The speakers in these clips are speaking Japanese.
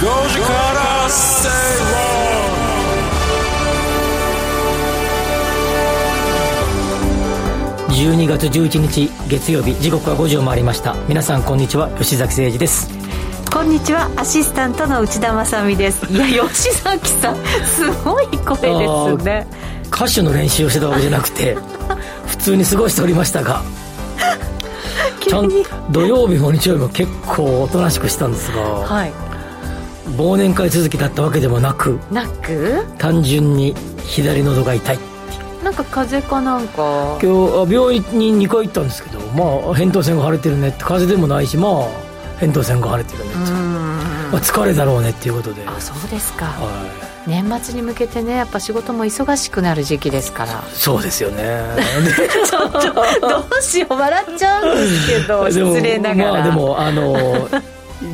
時から正論12月11日月曜日時刻は5時を回りました。皆さんこんにちは。吉崎誠二です。こんにちは。アシスタントの内田まさです。いや 吉崎さん。すごい声ですね。歌手の練習をしてたわけじゃなくて 普通に過ごしておりましたが ちゃん土曜日も日曜日も結構おとなしくしたんですが、はい、忘年会続きだったわけでもなくなく？単純に左喉が痛い。なんか風邪かなんか？今日病院に2回行ったんですけどまあ扁桃腺が腫れてるねって風邪でもないしまあ扁桃腺が腫れてるねまあ、疲れだろうねっていうことで。あそうですか、はい、年末に向けてねやっぱ仕事も忙しくなる時期ですから。そうですよね。ちょっとどうしよう。笑っちゃうんですけど 失礼ながら。まあでもあの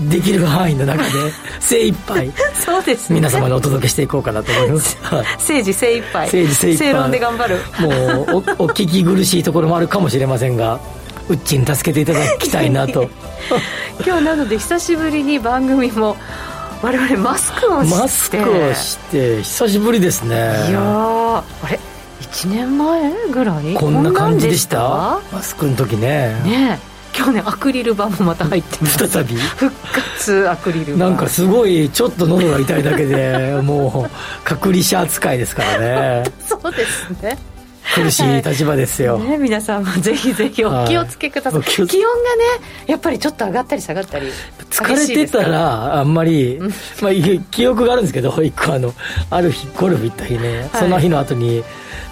できる範囲の中で 精一杯そうです、ね、皆様にお届けしていこうかなと思います、政治精一杯。政治精一杯。正論で頑張る。もうお お聞き苦しいところもあるかもしれませんがうっちに助けていただきたいなと。今日なので久しぶりに番組も我々マスクをして。マスクをして久しぶりですね。いやあれ？1年前ぐらい？こんな感じでした？マスクの時ね。ね今日ねアクリル板もまた入ってます。再び？復活アクリル板。なんかすごいちょっと喉が痛いだけで もう隔離者扱いですからね。そうですね。苦しい立場ですよ、ね、皆さんもぜひぜひお気をつけください、はい、気温がねやっぱりちょっと上がったり下がったり。疲れてたらあんまり、まあ、記憶があるんですけど一個あのある日ゴルフ行った日ね、はい、その日の後に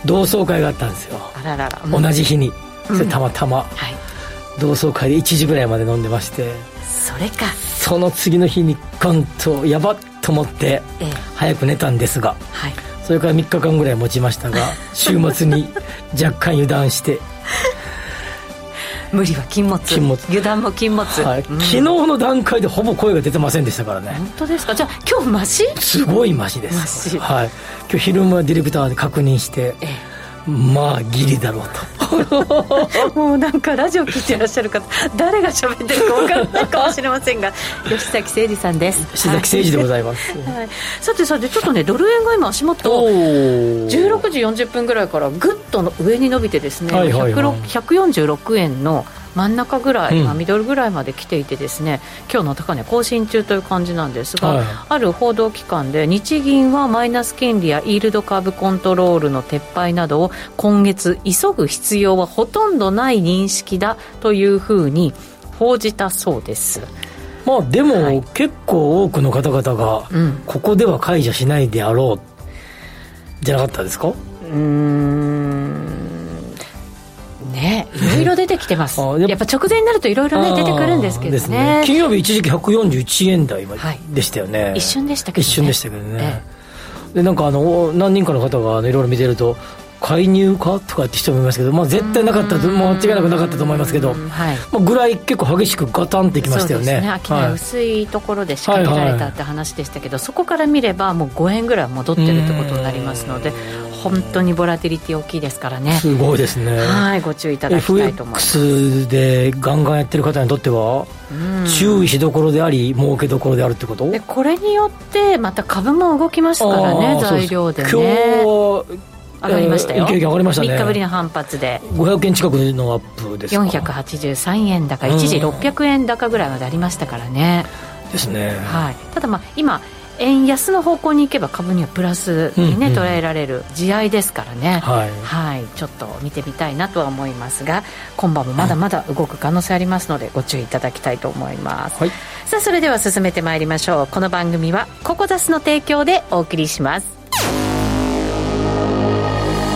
同窓会があったんですよ。あららら、同じ日に。それたまたま、はい、同窓会で1時ぐらいまで飲んでまして。それか。その次の日にガンとやばっと思って、早く寝たんですが、はい。それから3日間ぐらい持ちましたが 週末に若干油断して。無理は禁物。禁物。油断も禁物、はい。うん、昨日の段階でほぼ声が出てませんでしたからね。本当ですか？じゃあ今日マシ？すごいマシです。はい。今日昼間ディレクターで確認して、ええまあギリだろうと。もうなんかラジオ聞いてらっしゃる方誰が喋ってるか分からないかもしれませんが 吉崎誠二さんです。吉崎誠二でございます、はい、さてさてちょっとねドル円が今足元16時40分ぐらいからぐっと上に伸びてですね、はいはいはい、146円の真ん中ぐらい、まあ、ミドルぐらいまで来ていてですね、今日の高値更新中という感じなんですが、はい、ある報道機関で日銀はマイナス金利やイールドカーブコントロールの撤廃などを今月急ぐ必要はほとんどない認識だというふうに報じたそうです。まあでも、はい、結構多くの方々が、ここでは解除しないであろうじゃなかったですか？うんね。いろいろ出てきてます。やっぱ直前になるといろいろね出てくるんですけどね、ね、金曜日一時期141円台でしたよね、はい、一瞬でしたけどね。一瞬でしたけどね、ええ、でなんかあの何人かの方がいろいろ見てると介入かとかって人もいますけど、まあ、絶対なかったと間違いなくなかったと思いますけど、はい。まあ、ぐらい結構激しくガタンっていきましたよね。ね。商い。薄いところで仕掛けられたって話でしたけど、はいはい、そこから見ればもう5円ぐらい戻ってるってことになりますので本当にボラティリティ大きいですからね。すごいですね。はいご注意いただきたいと思います。FX でガンガンやってる方にとっては注意しどころであり儲けどころであるってこと？でこれによってまた株も動きますからね材料でね。今日上がりましたよ、上がりましたね。3日ぶりの反発で。500円近くのアップですか。483円高一時600円高ぐらいまでありましたからね、ですね、はい、ただまあ今円安の方向に行けば株にはプラスにね、うんうん、捉えられる地合いですからね、はい、はい、ちょっと見てみたいなとは思いますが今晩もまだまだ動く可能性ありますのでご注意いただきたいと思います、はい、さあそれでは進めてまいりましょう。この番組はココザスの提供でお送りします。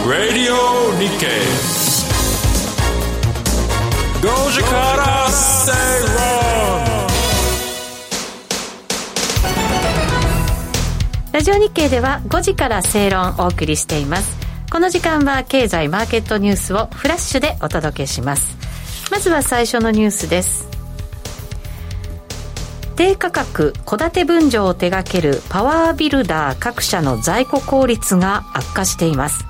Radio Nikkei 5時から正論ラジオ日経では5時から正論をお送りしています。この時間は経済マーケットニュースをフラッシュでお届けします。まずは最初のニュースです。低価格戸建て分譲を手掛けるパワービルダー各社の在庫効率が悪化しています。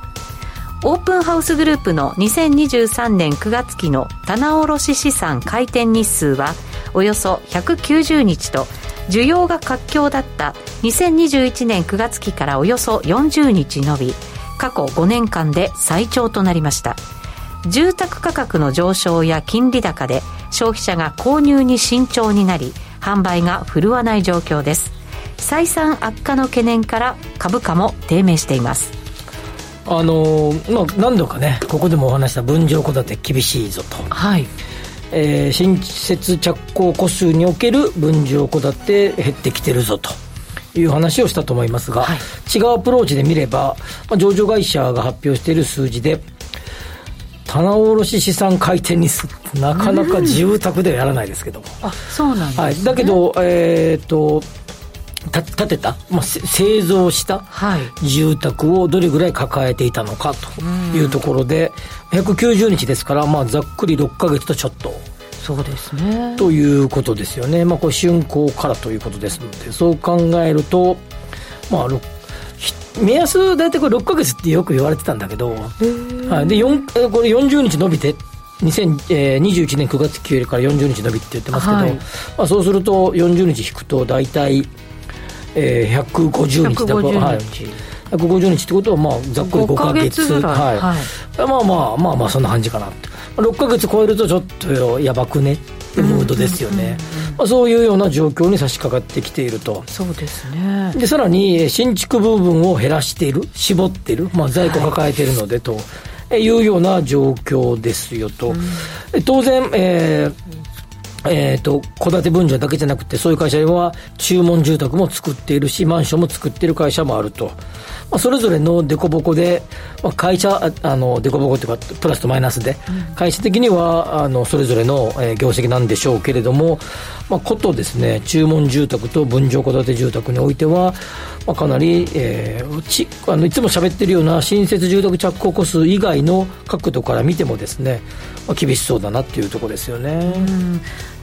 オープンハウスグループの2023年9月期の棚卸資産回転日数はおよそ190日と需要が活況だった2021年9月期からおよそ40日伸び過去5年間で最長となりました。住宅価格の上昇や金利高で消費者が購入に慎重になり販売が振るわない状況です。採算悪化の懸念から株価も低迷しています。あのまあ、何度かねここでもお話した分譲戸建て厳しいぞと、はいえー、新設着工戸数における分譲戸建て減ってきてるぞという話をしたと思いますが、はい、違うアプローチで見れば、まあ、上場会社が発表している数字で棚卸資産回転にすなかなか住宅ではやらないですけども、あそうなんです、ね、はい、だけどえっ、ー、と建てた、まあ、製造した？住宅をどれぐらい抱えていたのかというところで、190日ですから、まあ、ざっくり6か月とちょっと。そうですね。ということですよね。まあ、これ竣工からということですので、そう考えると、まあ、目安大体これ6か月ってよく言われてたんだけど、はい、で4これ40日伸びて2021年9月期から40日伸びって言ってますけど、はい、まあ、そうすると40日引くと大体えー、150日だから、はい、150日ってことは、まあ、ざっくり5か月はい、はい、まあまあまあまあそんな感じかなって。6か月超えるとちょっとやばくねってムードですよね、まあ、そういうような状況に差し掛かってきていると。そうですね。でさらに新築部分を減らしている絞っている、まあ、在庫抱えているのでと、い。うような状況ですよと、うん、当然、えー、えっ、ー、と、戸建て分譲だけじゃなくて、そういう会社は注文住宅も作っているし、マンションも作っている会社もあると。まあ、それぞれの凸凹で、まあ、会社、あの、凸凹っていうか、プラスとマイナスで、うん、会社的には、あの、それぞれの、えー、業績なんでしょうけれども、まあ、ことですね、注文住宅と分譲戸建て住宅においては、まあ、かなり、えー、ちあのいつも喋ってるような新設住宅着工戸数以外の角度から見てもですね、まあ、厳しそうだなっていうところですよね。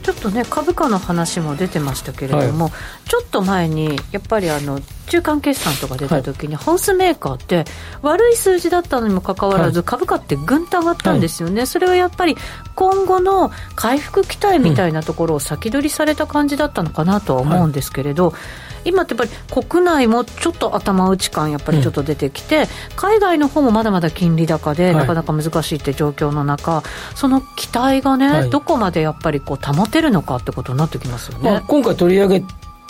ちょっとね株価の話も出てましたけれども、はい、ちょっと前にやっぱりあの中間決算とか出た時に、はい、ハウスメーカーって悪い数字だったのにもかかわらず、はい、株価ってぐんと上がったんですよね、それはやっぱり今後の回復期待みたいなところを先取りされた感じだったのかなとは思うんですけれど、今ってやっぱり国内もちょっと頭打ち感やっぱりちょっと出てきて、うん、海外の方もまだまだ金利高で、なかなか難しいって状況の中その期待がね、はい、どこまでやっぱりこう保てるのかってことになってきますよね、まあ、今回取り上げ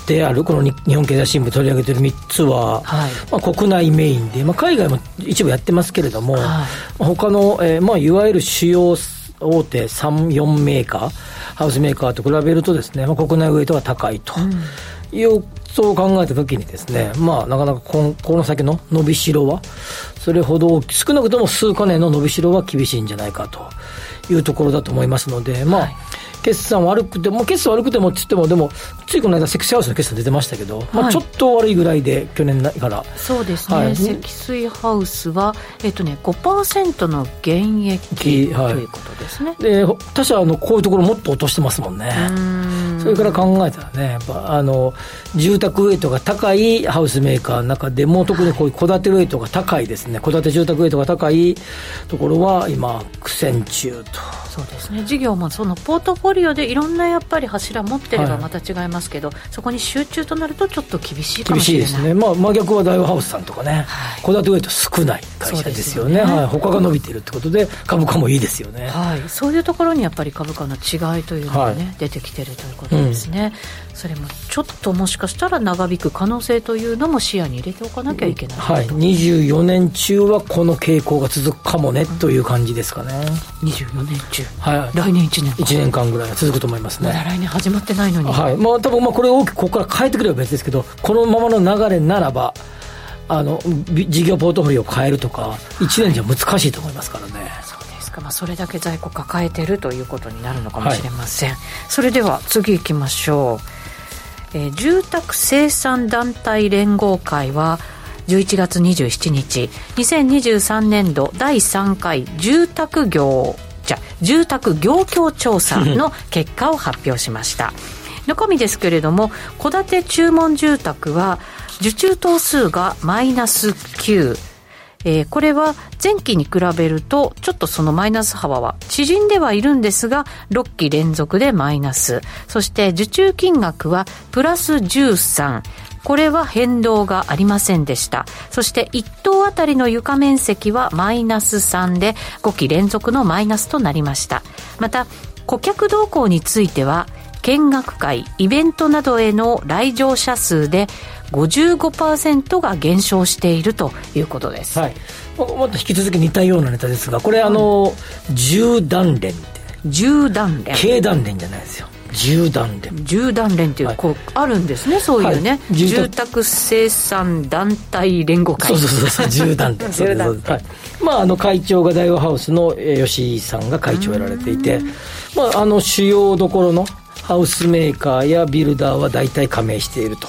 てあるこの日本経済新聞取り上げてる3つは、はい、まあ、国内メインで、まあ、海外も一部やってますけれども、はい。まあ、他の、えーまあ、いわゆる主要大手3、4メーカー、ハウスメーカーと比べるとですね、まあ、国内ウエイトが高いというそう考えたときにですね、まあ、なかなかここの先の伸びしろは、それほど少なくとも数か年の伸びしろは厳しいんじゃないかというところだと思いますので、まあ、はい決算悪くても、決算悪くてもって言っても、でも、ついこの間、積水ハウスの決算出てましたけど、はい、まあ、ちょっと悪いぐらいで、去年から。そうですね、はい、積水ハウスは、えっとね、5%の減益、はい、ということですね。で、他社のこういうところもっと落としてますもんね。それから考えたらね、やっぱあの住宅ウェイトが高いハウスメーカーの中でも、特にこういう戸建てウェイトが高いですね、戸建て住宅ウェイトが高いところは、今、苦戦中と。そうですね事業もそのポートフォリオでいろんなやっぱり柱持ってればまた違いますけど、はい、そこに集中となるとちょっと厳しいかもしれない。厳しいですね、まあ、真逆は大和ハウスさんとかね。戸建てウェイト少ない会社ですよね。よね、はい、他が伸びているってことで株価もいいですよね、はい、そういうところにやっぱり株価の違いというのがね、はい、出てきてるということですね、うん、それもちょっともしかしたら長引く可能性というのも視野に入れておかなきゃいけない、はい、24年中はこの傾向が続くかもね、という感じですかね。24年中。はい。来年1年1年間ぐらいは続くと思いますね。まだ来年始まってないのに。はい。まあ多分まあこれ大きくここから変えてくれば別ですけどこのままの流れならばあの事業ポートフォリオを変えるとか1年じゃ難しいと思いますからね、そうですか、まあ、それだけ在庫抱えてるということになるのかもしれません、はい、それでは次行きましょう、えー、住宅生産団体連合会は11月27日2023年度第3回住宅業じゃ住宅業況調査の 結果を発表しました。中身ですけれども戸建て注文住宅は受注棟数がマイナス9えー、これは前期に比べると、ちょっとそのマイナス幅は縮んではいるんですが、6期連続でマイナス。そして受注金額はプラス13。これは変動がありませんでした。そして1棟あたりの床面積はマイナス3で5期連続のマイナスとなりました。また、顧客動向については、見学会、イベントなどへの来場者数で55%が減少しているということです。はい。もっと引き続き似たようなネタですが、これ、あの、10断連って。10断連。経団連じゃないですよ。十段連。十段連っていう、はい、こうあるんですねそういうね、はい、住宅生産団体連合会。そうそうそう十段。連 十段。連、はい、まああの会長が大和ハウスの吉井さんが会長をやられていてまああの主要どころのハウスメーカーやビルダーは大体加盟していると、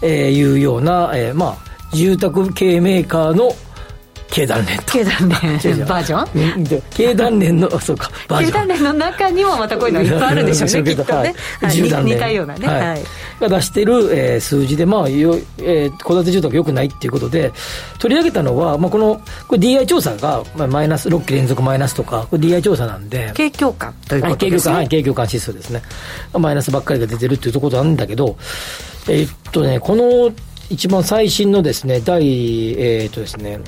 えー、いうような、えー、まあ住宅系メーカーの経団連と。経団連。バージョン？経団連のそうか経団連の中にもまたこういうのいっぱいあるんでしょうねきっとね、はい、似たようなね、はい。が出してる、えー、数字でまあよ、えー、戸建て住宅よくないっていうことで取り上げたのは、まあ、このこれ DI 調査が、まあ、マイナス6期連続マイナスとかこれ DI 調査なんで。景況感ということですね、はい、景況感指数ですね。マイナスばっかりが出てるっていうところなんだけどえー、っとねこの一番最新のですね、第、えっ、ー、とですね、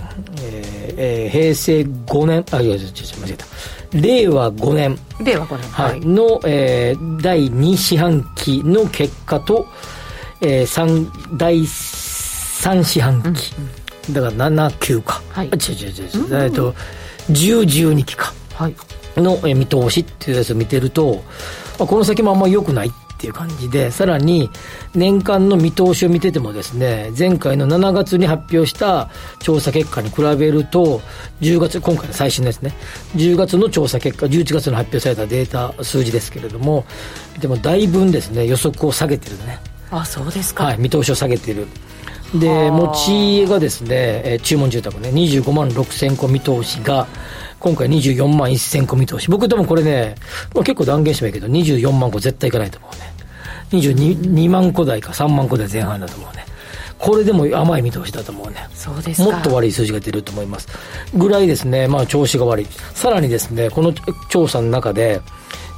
えー、平成5年、あ、いや、ちょっと間違えた。令和5年。令和5年。はい。の、えー、第2四半期の結果と、えー、三第3四半期。うん、だから7、9か。はい。違う違う違う。えっと、10、12期か。はい。の、えー、見通しっていうやつを見てると、まあ、この先もあんまり良くないっていう感じで、さらに年間の見通しを見ててもですね、前回の7月に発表した調査結果に比べると、10月、今回の最新ですね、10月の調査結果、11月の発表されたデータ、数字ですけれども、でもだいぶですね、予測を下げてるね。あ、そうですか。はい、見通しを下げている。で、持ちがですね、え注文住宅ね、25万6千戸見通しが、今回24万1000個見通し。僕でもこれね、まあ、結構断言してもいいけど、24万個絶対いかないと思うね。22 2万個台か3万個台前半だと思うね。これでも甘い見通しだと思うね。そうですもっと悪い数字が出ると思います。ぐらいですね、まあ調子が悪い。さらにですね、この調査の中で、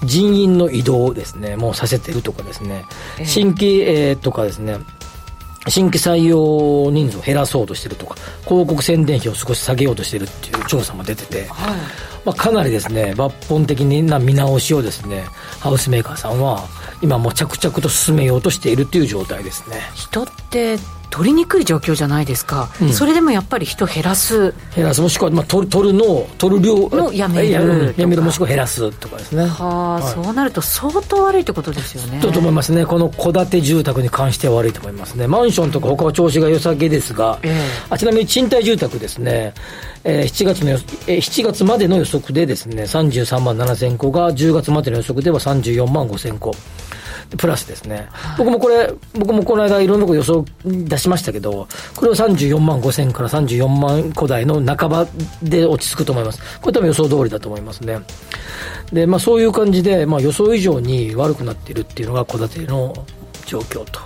人員の移動ですね、もうさせてるとかですね、新規、えー、とかですね、新規採用人数を減らそうとしてるとか、広告宣伝費を少し下げようとしてるっていう調査も出てて、はい、まあ、かなりですね、抜本的な見直しをですね、ハウスメーカーさんは、今もう着々と進めようとしているっていう状態ですね。人って取りにくい状況じゃないですか、うん、それでもやっぱり人減らす。減らす。もしくは、まあ、取る取るの取る量のやめるやめる。もしくは減らすとかですね。はあ、はい、そうなると相当悪いってことですよね。と思いますね。この戸建て住宅に関しては悪いと思いますね。マンションとか他は調子が良さげですが、えー、あちなみに賃貸住宅ですね。えー、7月の、えー、7月までの予測でですね、33万7000戸が、10月までの予測では34万5000戸。プラスですね、僕もこれ、僕もこの間いろんなこと予想出しましたけど、これは34万5千から34万個台の半ばで落ち着くと思います。これ多分予想通りだと思いますね。で、まあそういう感じで、まあ予想以上に悪くなっているっていうのが戸建ての状況と。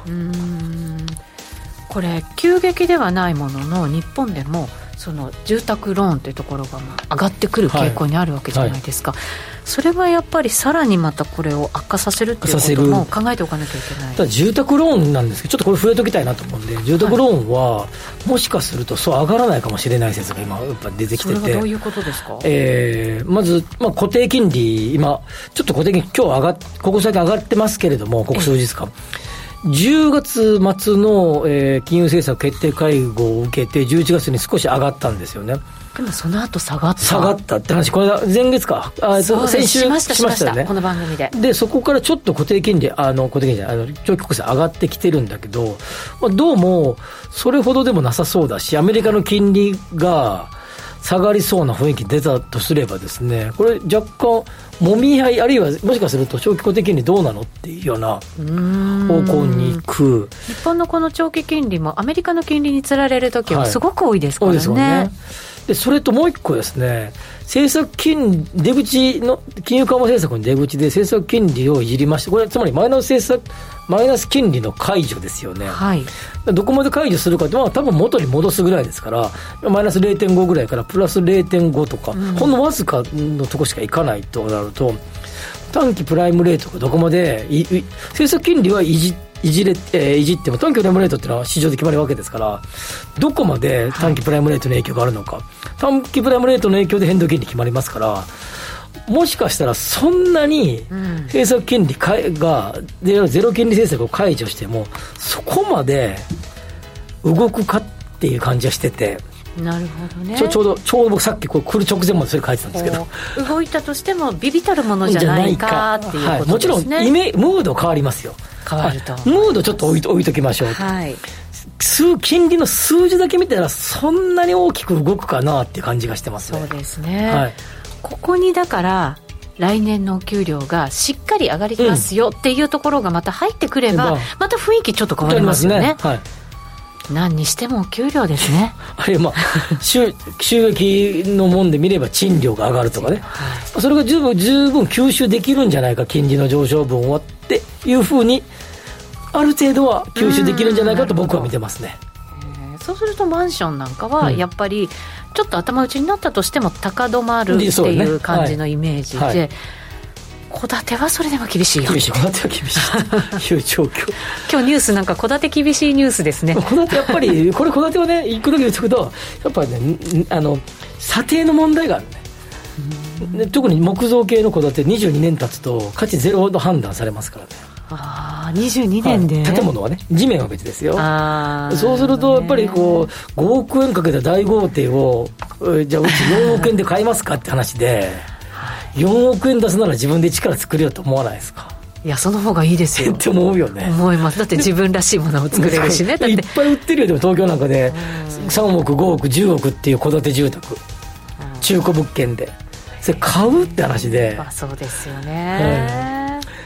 これ急激ではないものの日本でもその住宅ローンというところがまあ上がってくる傾向にあるわけじゃないですか、はい。はい、それはやっぱりさらにまたこれを悪化させるっていうことも考えておかなきゃいけない。ただ住宅ローンなんですけどちょっとこれ触れときたいなと思うんで住宅ローンは、はい、もしかするとそう上がらないかもしれない説が今やっぱ出てきてて。それはどういうことですか、えー、まず、まあ、固定金利今ちょっと固定金利今日上がっここ最近上がってますけれどもここ数日間、10月末の、えー、金融政策決定会合を受けて、11月に少し上がったんですよね。でもその後下がった。下がったって話、これ前月か、あ先週しましたしました、ね、この番組で。で、そこからちょっと固定金利、あの固定金利じゃない、あの長期国債上がってきてるんだけど、まあ、どうもそれほどでもなさそうだし、アメリカの金利が、下がりそうな雰囲気出たとすればですね、これ若干、もみ合い、あるいはもしかすると長期固定金利どうなのっていうような方向に行く。日本のこの長期金利もアメリカの金利につられる時はすごく多いですからね。はい、ね。ででそれともう一個ですね政策金出口の金融緩和政策の出口で政策金利をいじりましてこれはつまりマイナス政策マイナス金利の解除ですよね、はい、どこまで解除するかって、まあ多分元に戻すぐらいですから、マイナス0.5ぐらいからプラス0.5とか、うん、ほんのわずかのとこしかいかないとなると、短期プライムレートがどこまで、政策金利はいじいじれ、えー、いじっても短期プライムレートっていうのは市場で決まるわけですから、どこまで短期プライムレートの影響があるのか、はい、短期プライムレートの影響で変動金利決まりますから、もしかしたらそんなに政策金利かが、ゼロ金利政策を解除しても、そこまで動くかっていう感じはしてて。なるほどね。ちょちょうどちょうど僕さっきこれ来る直前までそれ書いてたんですけど。動いたとしてもビビたるものじゃないかっていうことですね、はい、もちろんイメムード変わりますよ。変わると、ムードちょっと置いと置いときましょう。と、はい、数金利の数字だけ見たらそんなに大きく動くかなっていう感じがしてますね。そうですね、はいここにだから来年のお給料がしっかり上がりますよっていうところがまた入ってくれば、また雰囲気ちょっと変わりますよね。ねはい何にしてもお給料ですね。あるいはまあ収収益のもんで見れば賃料が上がるとかね、はい、それが十分十分吸収できるんじゃないか金利の上昇分をっていうふうにある程度は吸収できるんじゃないかと僕は見てますね。そうするとマンションなんかはやっぱりちょっと頭打ちになったとしても高止まるっていう感じのイメージで。戸建てはそれでも厳しいよ。厳しい戸建ては厳しい。と いう状況。今日ニュースなんか戸建て厳しいニュースですね。戸建てやっぱりこれ戸建てをね一個だけ言うとくとやっぱねあの査定の問題があるね。特に木造系の戸建て22年経つと価値ゼロと判断されますからねああ22年で、はい、建物はね地面は別ですよ。そうするとやっぱりこう5億円かけた大豪邸をじゃあうち4億円で買いますかって話で4億円出すなら自分で力作れよと思わないですか？いやその方がいいですよ。って思うよね。思います。だって自分らしいものを作れるしね。いっぱい売ってるよでも東京なんかで。3億5億10億っていう戸建て住宅。中古物件で。それ買うって話で。あそうですよね、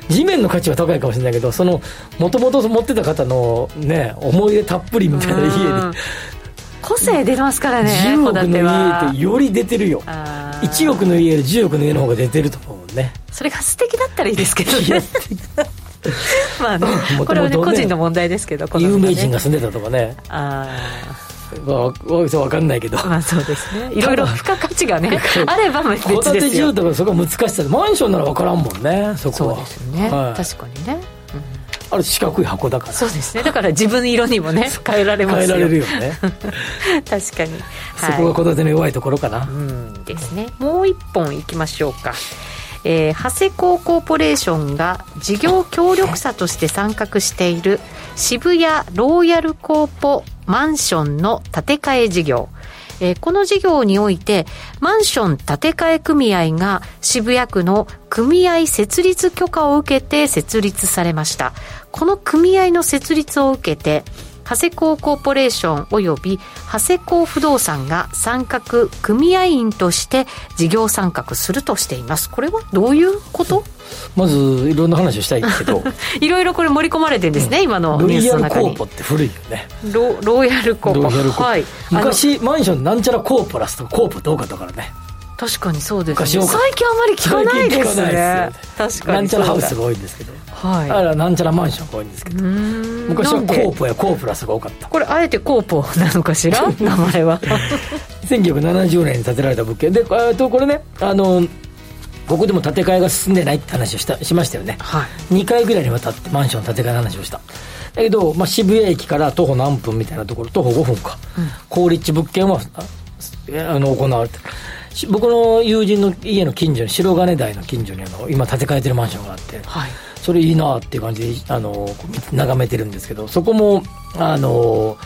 地面の価値は高いかもしれないけどそのもともと持ってた方のね思い出たっぷりみたいな家で個性出ますからね10億の家ってより出てるよ。1億の家より10億の家の方が出てると思うね。それが素敵だったらいいですけどね。まあねこれはね個人の問題ですけど、ね、有名人が住んでたとかね。ああまあ、分かんないけど、まあ、そうですね。いろいろ付加価値がね あれば別ですよ。戸建て住宅そこは難しさマンションなら分からんもんねそこは。そうですね、はい、確かにね、うん、あれ四角い箱だから。そうですね。だから自分色にもね変えられますよ。変えられるよね。確かに、そこが戸建ての弱いところかな、うん。ですね。もう一本いきましょうかえー、長谷工コーポレーションが事業協力者として参画している渋谷ローヤルコーポマンションの建て替え事業。えー、この事業において、マンション建て替え組合が渋谷区の組合設立許可を受けて設立されました。この組合の設立を受けて、長谷工コーポレーション及び長谷工不動産が参画組合員として事業参画するとしています。これはどういうこと？まずいろんな話をしたいけど。いろいろこれ盛り込まれてるんですね、うん、今のニュースの中に。ロイヤルコーポって古いよね。ロロイヤルコーポ。ロイヤルコーポ、はい、昔マンションなんちゃらコーポラスとかコーポどうかったからね確かにそうですね。最近あまり聞かないですね。確かに。なんちゃらハウスが多いんですけど。はい、あらなんちゃらマンションが多いんですけど。昔はコーポやコープラスが多かった。これあえてコーポなのかしら？名前は1970年に建てられた物件。でとこれねあのここでも建て替えが進んでないって話をしたしましたよね、はい、2回ぐらいにわたってマンション建て替えの話をした。だけど、まあ、渋谷駅から徒歩何分みたいなところ徒歩5分か、うん、高立地物件はあの行われて僕の友人の家の近所に白金台の近所にあの今建て替えてるマンションがあって、はい。それいいなっていう感じであの眺めてるんですけどそこもあの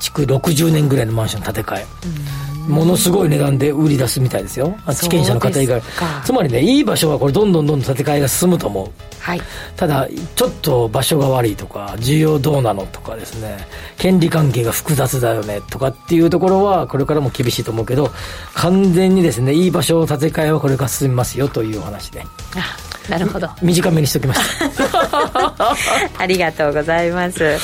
築60年ぐらいのマンション建て替え、ものすごい値段で売り出すみたいですよ。地権者の方以外。つまりねいい場所はこれどんどんどんどん建て替えが進むと思う、はい、ただちょっと場所が悪いとか需要どうなのとかですね。権利関係が複雑だよねとかっていうところはこれからも厳しいと思うけど完全にですねいい場所を建て替えはこれから進みますよというお話で。なるほど。短めにしておきました。ありがとうございます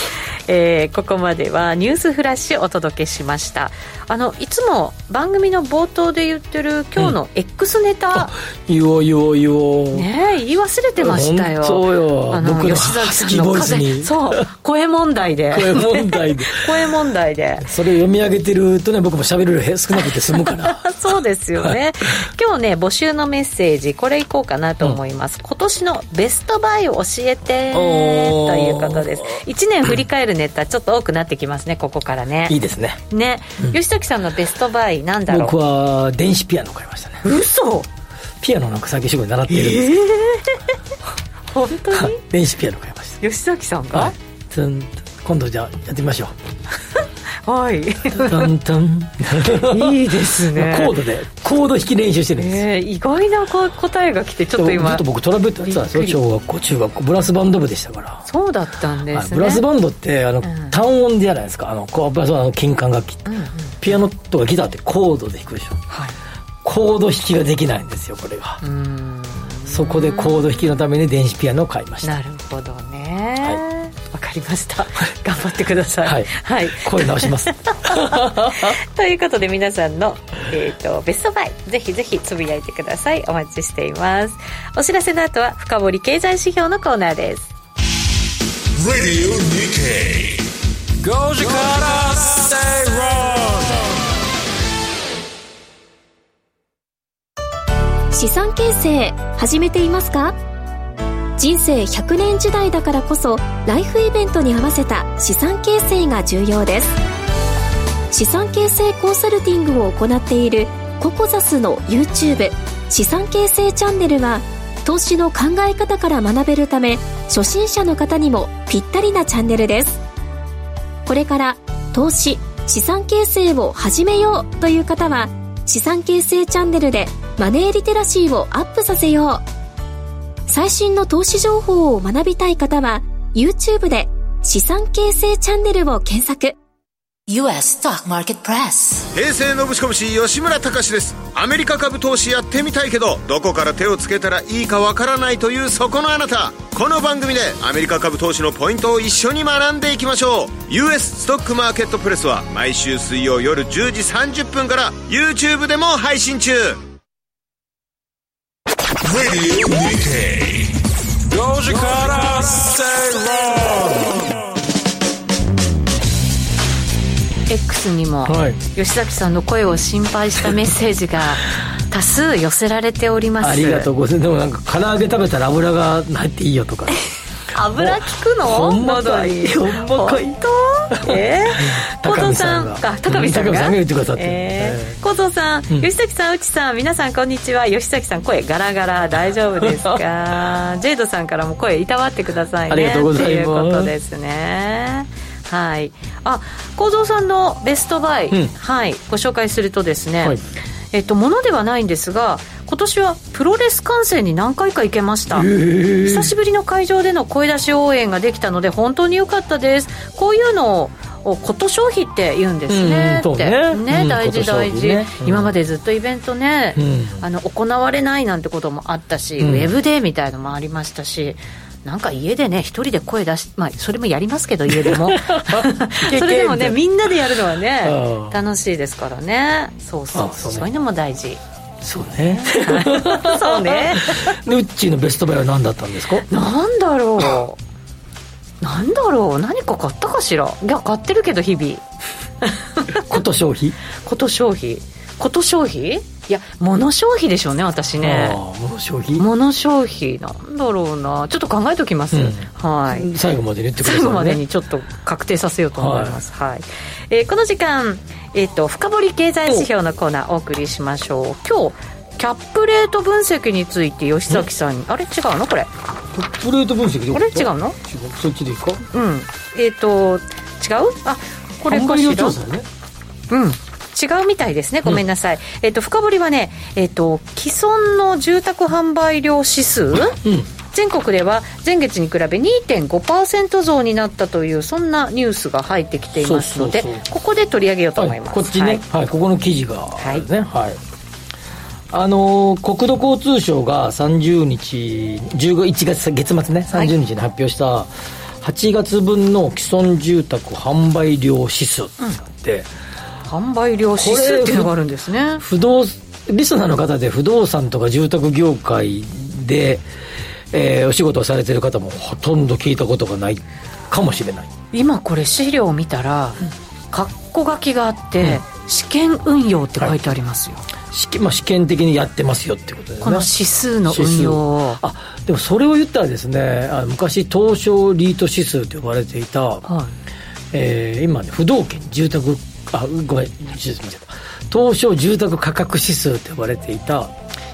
えー、ここまではニュースフラッシュお届けしました。あのいつも番組の冒頭で言ってる今日の X ネタ、うん、言おう言おう言おう。ね言い忘れてましたよ。そうよ。あの吉崎さんの風そう。声問題で。声問題で。声問題で。それ読み上げてるとね僕も喋る量少なくて済むから。そうですよね。今日ね募集のメッセージこれいこうかなと思います、うん、今年のベストバイを教えてということです。1年振り返るネタちょっと多くなってきますねここからね。いいですね。ね、うん、吉崎さんのベストバイなんだろう。僕は電子ピアノ買いましたね。嘘。ピアノなんか最近仕事習ってるんですけど、えー、本当に？電子ピアノ買いました。吉崎さんが、はい、今度じゃあやってみましょう。はい。いいですね。コードでコード弾き練習してるんです、えー、意外な答えが来てちょっと今。ちょっと僕トランペットやってたんですよ小学校中学校ブラスバンド部でしたから。そうだったんですね、はい、ブラスバンドってあの、うん、単音じゃないですか？あのこうブラスバンドの金管楽器、うんうん、ピアノとかギターってコードで弾くでしょ、はい、コード弾きができないんですよこれが。そこでコード弾きのために電子ピアノを買いました。なるほどね、はいわかりました。頑張ってください。はい、はい、声直します。ということで皆さんの、えーと、ベストバイぜひぜひつぶやいてください。お待ちしています。お知らせの後は深掘経済指標のコーナーです。Radio Nikkei. 5時から資産形成始めていますか？人生100年時代だからこそライフイベントに合わせた資産形成が重要です。資産形成コンサルティングを行っているココザスの YouTube 資産形成チャンネルは投資の考え方から学べるため初心者の方にもぴったりなチャンネルです。これから投資資産形成を始めようという方は資産形成チャンネルでマネーリテラシーをアップさせよう。最新の投資情報を学びたい方は YouTube で資産形成チャンネルを検索。US Stock Market Press 平成のぶしこぶし吉村隆です。アメリカ株投資やってみたいけどどこから手をつけたらいいかわからないというそこのあなた。この番組でアメリカ株投資のポイントを一緒に学んでいきましょう。US ストックマーケットプレスは毎週水曜夜10時30分から YouTube でも配信中 Radio Nikkei 5時から Say X にも、吉崎さんの声を心配したメッセージが多数寄せられております。ありがとう。ございますでもなんか唐揚げ食べたら油が入っていいよとか油効くの？ほんまかい。ほんまかい。えー、高藤さんあ高見さんが言ってくださって、えー、高藤さん、吉崎さん。内さん皆さんこんにちは。吉崎さん声ガラガラ。大丈夫ですか？ジェイドさんからも声いたわってくださいね。ありがとうございます。ということですね。はい。あ幸三さんのベストバイ、うん、はい。ご紹介するとですね、はい。えっと、ものではないんですが今年はプロレス観戦に何回か行けました。久しぶりの会場での声出し応援ができたので本当に良かったです。こういうのをこと消費って言うんですね、うん、って。ね、ね、大事大事、ねうん、今までずっとイベントね、うん、あの行われないなんてこともあったし、ウェブデーみたいのもありましたしなんか家でね一人で声出しまあそれもやりますけど家でも。それでもねみんなでやるのはね楽しいですからね。そうそう。そう、そういうのも大事そうね。そうね。でウッチーのベストバイは何だったんですか？なんだろう。なんだろう。何か買ったかしら？いや買ってるけど日々。こと消費こと消費こと消費？いや物消費でしょうね私ね。物消費？物消費。なんだろうな。ちょっと考えておきます、うん、はい。最後まで言ってください、ね、最後までにちょっと確定させようと思います。はい、はい、えー、この時間、えーと、深掘経済指標のコーナーお。送りしましょう。今日キャップレート分析について吉崎さんに。あれ？違うの？これ。キャップレート分析であれ？違うの？そっちでいいか？うん。えっ、ー、と違う？あこれかしら、ね、うん違うみたいですね。ごめんなさい、うん、えっ、と深掘りはねえっ、ー、と既存の住宅販売量指数、うん。全国では前月に比べ2.5%増になったというそんなニュースが入ってきていますのでここで取り上げようと思います、はい、こっちね、はい、はい、ここの記事がはいね。はい。あのー、国土交通省が30日1月月末ね30日に発表した、8月分の既存住宅販売量指数ってあって、うん、販売量指数っていうのがあるんですね。不動リスナーの方で不動産とか住宅業界で、えー、お仕事をされてる方もほとんど聞いたことがないかもしれない。今これ資料を見たら、うん、カッコ書きがあって、うん、試験運用って書いてありますよ、はい。試験,、まあ、試験的にやってますよってことですね。この指数の運用あでもそれを言ったらですねあ昔東証リート指数と呼ばれていた、はい。えー、今ね不動権住宅あごめん東証住宅価格指数と呼ばれていた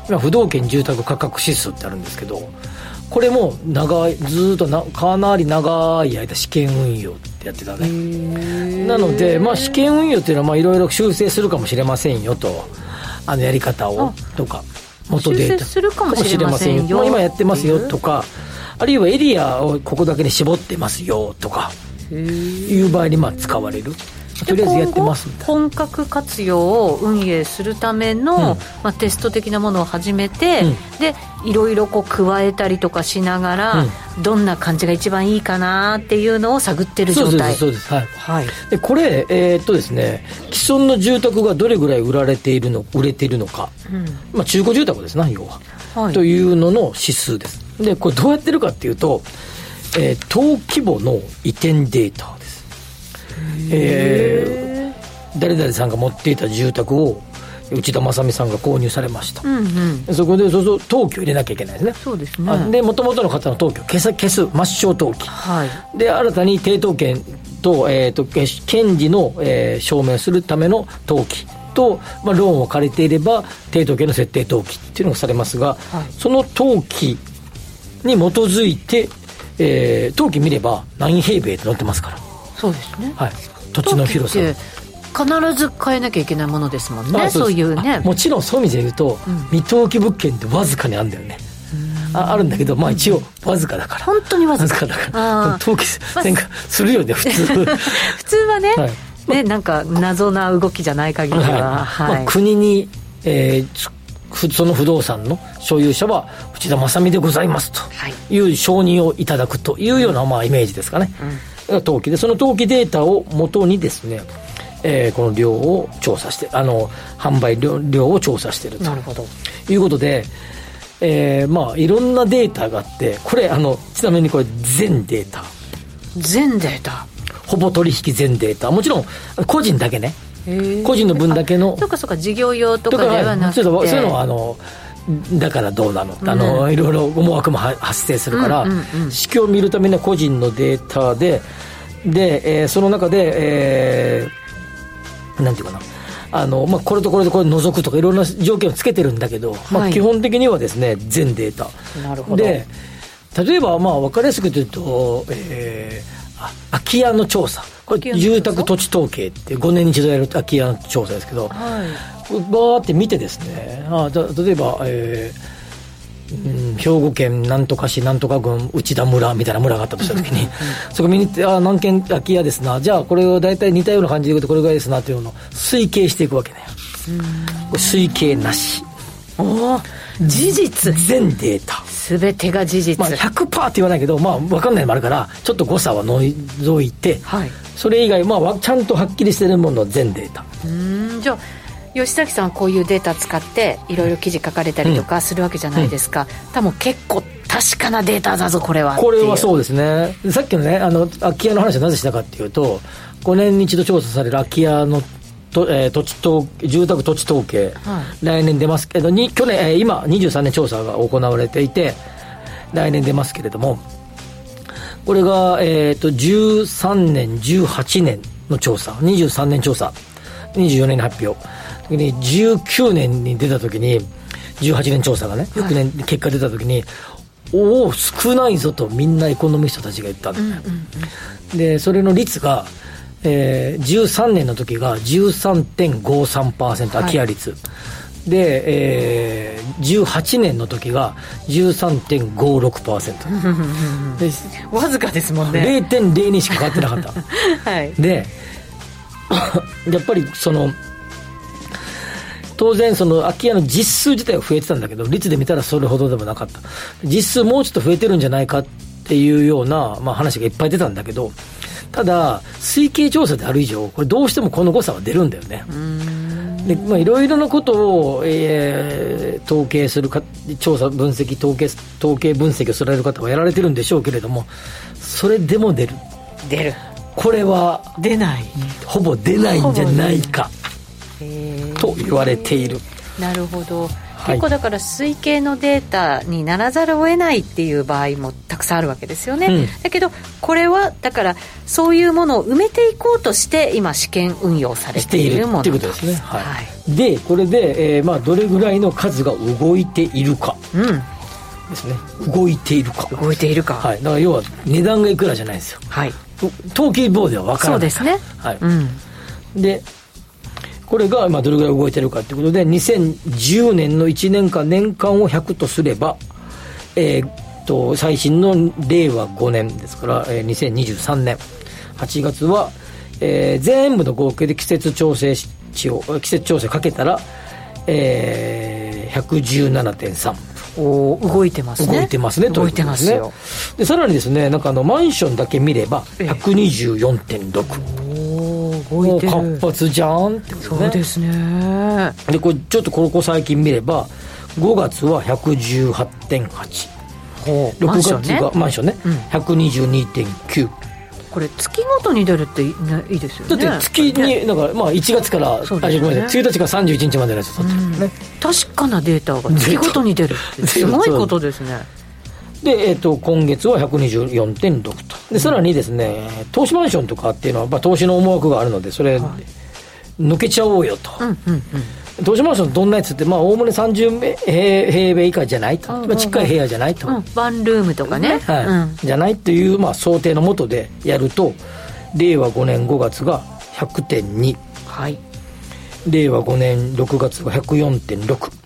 今不動権住宅価格指数ってあるんですけどこれも長いずっとなかなり長い間試験運用ってやってたね。なので、まあ、試験運用っていうのはいろいろ修正するかもしれませんよと。あのやり方をとか元データ。するかもしれませんよ、まあ、今やってますよとか。あるいはエリアをここだけに絞ってますよとか。いう場合にまあ使われるとりあえずやってます本格活用を運営するための、うん、まあ、テスト的なものを始めて、うん、でいろいろこう加えたりとかしながら、うん、どんな感じが一番いいかなっていうのを探ってる状態。そうですそうですはい、はい、でこれえー、っとですね既存の住宅がどれぐらい売られているの売れているのか、まあ、中古住宅ですな要は、はい、というのの指数です。でこれどうやってるかっていうと、えー、当規模の移転データえー、誰々さんが持っていた住宅を内田正美さんが購入されました、うんうん、そこでそうそう登記を入れなきゃいけないですね。そうですね。でもともとの方の登記を消す消す抹消登記、はい、で新たに抵当権と,、えーと、権利の、えー、証明するための登記と、まあ、ローンを借りていれば抵当権の設定登記っていうのがされますが、はい、その登記に基づいて、えー、登記見れば何平米って載ってますからそうですね、はい、土地の広さ。必ず変えなきゃいけないものですもんねそういうね。もちろんそういう意味で言うと、うん、未登記物件ってわずかにあるんだよね。ああるんだけどまあ一応わずかだから。本当にわずか。だから。登記せんかするよね普通。普通はね、はい、ねなんか謎な動きじゃない限りは、はい。まあ、国に、えー、その不動産の所有者は内田正美でございますと。いう承認をいただくというような、まあ、イメージですかね、うん登記で、その登記データをもとにですね、えー、この量を調査して、あの、販売量量を調査していると。なるほど。いうことで、えー、まあ、いろんなデータがあって、これ、あの、ちなみにこれ、全データ。全データほぼ取引全データ。もちろん、個人だけね。個人の分だけの。そうかそうか、事業用とかではなくて。そういうのは、あの、だからどうなの、うん、あのいろいろ思惑も発生するから、指標を見るためには個人のデータでで、えー、その中で、えー、なんていうかな。あの、まあ、これとこれとこれ除くとかいろんな条件をつけてるんだけど、まあ、基本的にはですね全データ。なるほど。で例えばまあ分かりやすく言うと、えー、空き家の調査。これ住宅土地統計って5年に一度やる空き家の調査ですけど、はいバーって見てですねあ例えば、えーうん、兵庫県なんとか市なんとか郡内田村みたいな村があったとした時にそこ見に行ってあ何軒空き家ですなじゃあこれを大体似たような感じで言うとこれぐらいですなっていうのを推計していくわけねこれ推計なしお事実全データ全てが事実、まあ、100%って言わないけど、まあ、分かんないのもあるからちょっと誤差は除いて、はい、それ以外、まあ、ちゃんとはっきりしてるもの全データうんじゃあ吉崎さんこういうデータ使っていろいろ記事書かれたりとかするわけじゃないですか、うん、多分結構確かなデータだぞこれは。これはそうですね。さっきのねあの空き家の話はなぜしたかっていうと5年に一度調査される空き家のと、えー、土地統住宅土地統計、はい、来年出ますけどに去年、えー、今23年調査が行われていて来年出ますけれどもこれが、えーと、と13年18年の調査。23年調査。24年に発表に19年に出た時に18年調査がね翌年結果出た時に、おお少ないぞとみんなエコノミストたちが言ったんだよ、うんうんうん、でそれの率が、えー、13年の時が13.53%空き家率、はい、で、えー、18年の時が13.56%わずかですもんね。0.02しか変わってなかった、はい、でやっぱりその当然その空き家の実数自体は増えてたんだけど率で見たらそれほどでもなかった実数もうちょっと増えてるんじゃないかっっていうような、まあ、話がいっぱい出たんだけど、ただ、推計調査である以上、これ、どうしてもこの誤差は出るんだよね。でまあ、いろいろなことを、えー、統計するか、調査、分析、統計、統計分析をされる方はやられてるんでしょうけれども、それでも出る。出る。これは、出ない。ほぼ出ないんじゃないか、と言われている。なるほど。結構だから推計のデータにならざるを得ないっていう場合もたくさんあるわけですよね、うん、だけどこれはだからそういうものを埋めていこうとして今試験運用されているものということですね、はい、はい、でこれで、えーまあ、どれぐらいの数が動いているか、うん。ですね。動いているか。動いているか。はい。だから要は値段がいくらじゃないですよ。はい。統計棒では分からないそうですね。はい、うん、でこれがまあどれぐらい動いてるかということで、2010年の1年間、年間を100とすれば、えー、と最新の令和5年ですから、えー、2023年。8月は、えー、全部の合計で季節調整値を、季節調整かけたら、えー、117.3。お動いてますね。動いてますね動いてますよ。でさらにですねなんかあのマンションだけ見れば124.6、もう活発じゃんってことね。そうですね。でこれちょっとここ最近見れば5月は118.8 6月がマンションね、うん、122.9これ月ごとに出るっていいですよね。だって月にだからまあ1月から、ね、あごめんなさい。1日から31日までのやつ取っね、確かなデータが月ごとに出るって すごいことですねで、えーと、今月は124.6と。でさらにですね投資マンションとかっていうのは、まあ、投資の思惑があるのでそれ、抜けちゃおうよと、うんうんうん、投資マンションどんなやつってまあおおむね30平平米以下じゃないと、まあ、ちっかい部屋じゃないと、うん、ワンルームとかね、はい。うん、じゃないという、まあ、想定のもとでやると令和5年5月が100.2、はい、令和5年6月が104.6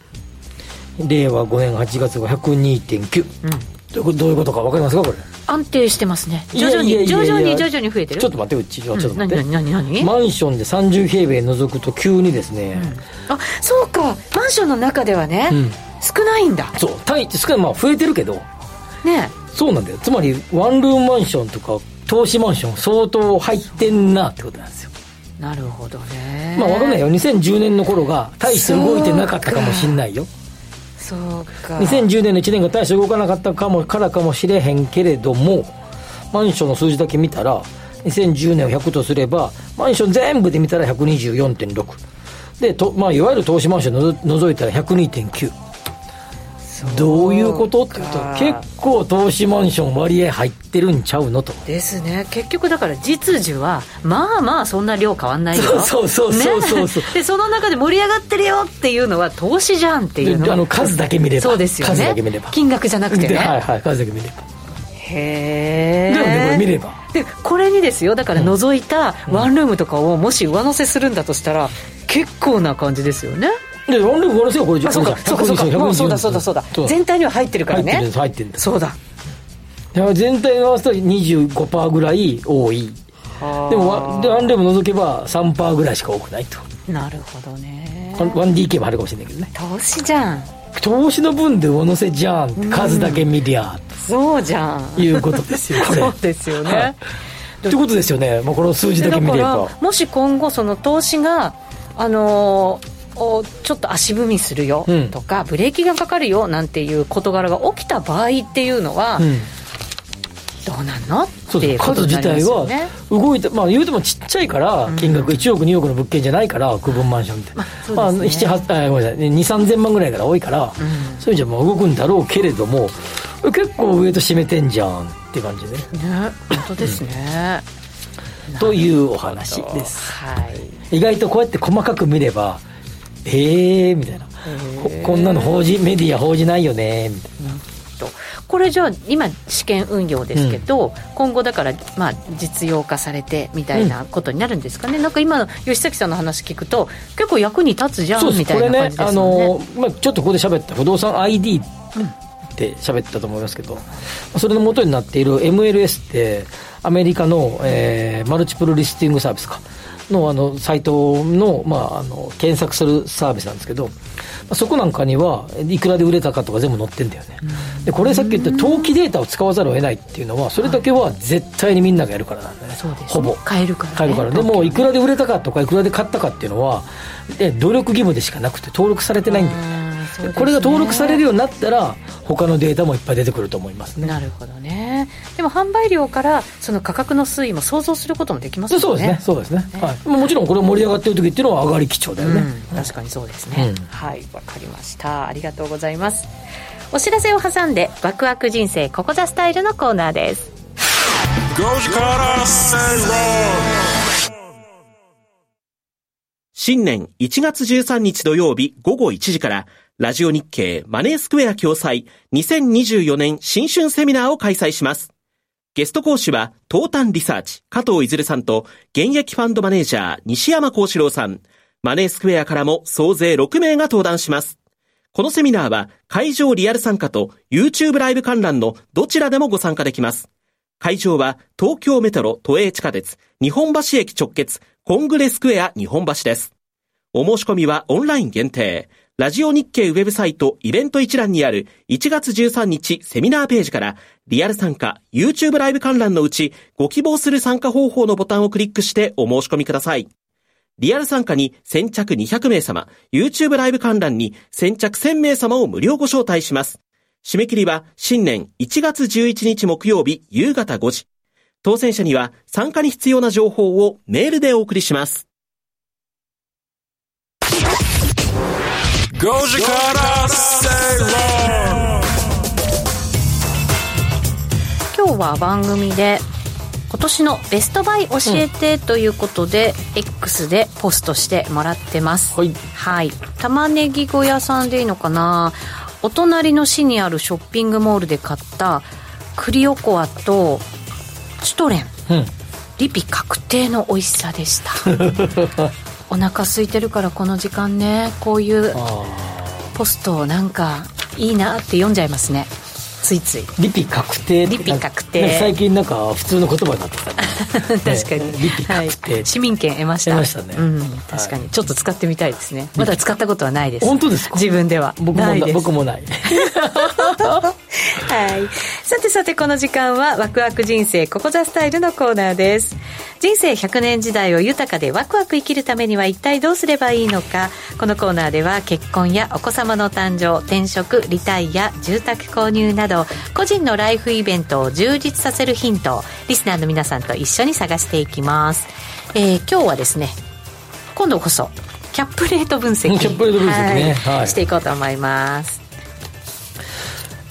令和5年8月が102.9、うんどういうことか分かりますかこれ？安定してますね。徐々に徐々に徐々に増えてる？ちょっと待ってうちちょっと待って、うん、何何何？マンションで30平米除くと急にですね、うん、あそうか。マンションの中ではね、うん、少ないんだ。そう単位少ないまあ増えてるけど。ねそうなんだよ。つまりワンルームマンションとか投資マンション相当入ってんなってことなんですよ。なるほどね。まあ分かんないよ。2010年の頃が大して動いてなかったかもしんないよそうか。2010年の1年が大して動かなかったかもからかもしれへんけれどもマンションの数字だけ見たら2010年を100とすればマンション全部で見たら124.6でと、まあ、いわゆる投資マンションの除いたら102.9どういうこと？って言うと結構投資マンション割合入ってるんちゃうのと。ですね。結局だから実需はまあまあそんな量変わんないよ。そうそうそうそうそう、ね、でその中で盛り上がってるよっていうのは投資じゃんっていうのあの数だけ見ればそうですよね数だけ見れば金額じゃなくてねはいはい数だけ見ればへえでもねこれ見ればでこれにですよだから除いたワンルームとかをもし上乗せするんだとしたら、結構な感じですよねでワンルームこれよこれそうかそうかそうかもうそうだそうだ。そうだ。全体には入ってるからね。入ってる入ってるそうだ。全体合わせたら25%ぐらい多い。でもでワンルーム除けば3%ぐらいしか多くないと。なるほどね。1DK もあるかもしれないけどね。投資じゃん。投資の分で上乗せじゃん数だけ見りゃ、そうじゃん。いうことですよ そうですよね、はい、ということですよね、まあ、この数字だけ見れば。もし今後その投資があのーをちょっと足踏みするよとか、うん、ブレーキがかかるよなんていう事柄が起きた場合っていうのは、うん、どうなんの？っていうことになりますよね、自体は動いてまあ言うてもちっちゃいから金額1億2億の物件じゃないから区分マンションって、まあ、まあ、7 8あごめんなさい。2 3千万ぐらいから多いから、うん、そういう意味じゃもう動くんだろうけれども結構ウエイト締めてんじゃんっていう感じね。ね本当ですね、というお話です、はい、意外とこうやって細かく見ればええー、みたいな、えー、こんなの報じメディア報じないよねみたいな。これじゃあ今試験運用ですけど、うん、今後だからまあ実用化されてみたいなことになるんですかね、うん、なんか今の吉崎さんの話聞くと結構役に立つじゃんみたいな感じですよね、ね、あのまあ、ちょっとここで喋った不動産 ID って喋ったと思いますけど、うん、それの元になっている MLS ってアメリカの、えー、マルチプルリスティングサービスかのあのサイトの,、まあ、あの検索するサービスなんですけど、そこなんかにはいくらで売れたかとか全部載ってんだよね、でこれさっき言った投機データを使わざるを得ないっていうのはそれだけは絶対にみんながやるからなんだね、はい、ほぼ。買えるから、ね、買えるから。でもいくらで売れたかとかいくらで買ったかっていうのはで努力義務でしかなくて登録されてないんだよ。ねね、これが登録されるようになったら他のデータもいっぱい出てくると思いますね。なるほどね。でも販売量からその価格の推移も想像することもできますよね。そうですね。そうですね、ね、はい、もちろんこれ盛り上がってる時っていうのは上がり基調だよね、うん、確かにそうですね、うん、はいわかりました。ありがとうございます。お知らせを挟んでワクワク人生ここザスタイルのコーナーです。新年1月13日土曜日午後1時からラジオ日経マネースクエア共催2024年新春セミナーを開催します。ゲスト講師は、東端リサーチ、加藤いずるさんと、現役ファンドマネージャー、西山幸四郎さん。マネースクエアからも総勢6名が登壇します。このセミナーは、会場リアル参加と YouTube ライブ観覧のどちらでもご参加できます。会場は、東京メトロ都営地下鉄、日本橋駅直結、コングレスクエア日本橋です。お申し込みはオンライン限定。ラジオ日経ウェブサイトイベント一覧にある1月13日セミナーページからリアル参加、YouTube ライブ観覧のうちご希望する参加方法のボタンをクリックしてお申し込みください。リアル参加に先着200名様、YouTube ライブ観覧に先着1000名様を無料ご招待します。締め切りは新年1月11日木曜日夕方5時。当選者には参加に必要な情報をメールでお送りします。5時から今日は番組で今年のベストバイ教えてということで、うん、X でポストしてもらってます。はい、はい、玉ねぎ小屋さんでいいのかな？お隣の市にあるショッピングモールで買った栗おこわとシュトレン、うん、リピ確定の美味しさでした お腹空いてるからこの時間ねこういうポストなんかいいなって読んじゃいますね。ついつい。リピ確定リピ確定。最近なんか普通の言葉になってきた、ね、確かに、リピ確定、はい、市民権得ました。得ましたね、うん、確かに、ちょっと使ってみたいですね。まだ使ったことはないです。本当ですか？自分では。僕もない僕もない はい。さてさてこの時間はワクワク人生ここザスタイルのコーナーです。人生100年時代を豊かでワクワク生きるためには一体どうすればいいのか。このコーナーでは結婚やお子様の誕生転職リタイア住宅購入など個人のライフイベントを充実させるヒントをリスナーの皆さんと一緒に探していきます、えー、今日はですね今度こそキャップレート分析キャップレート分析ね、はい、していこうと思います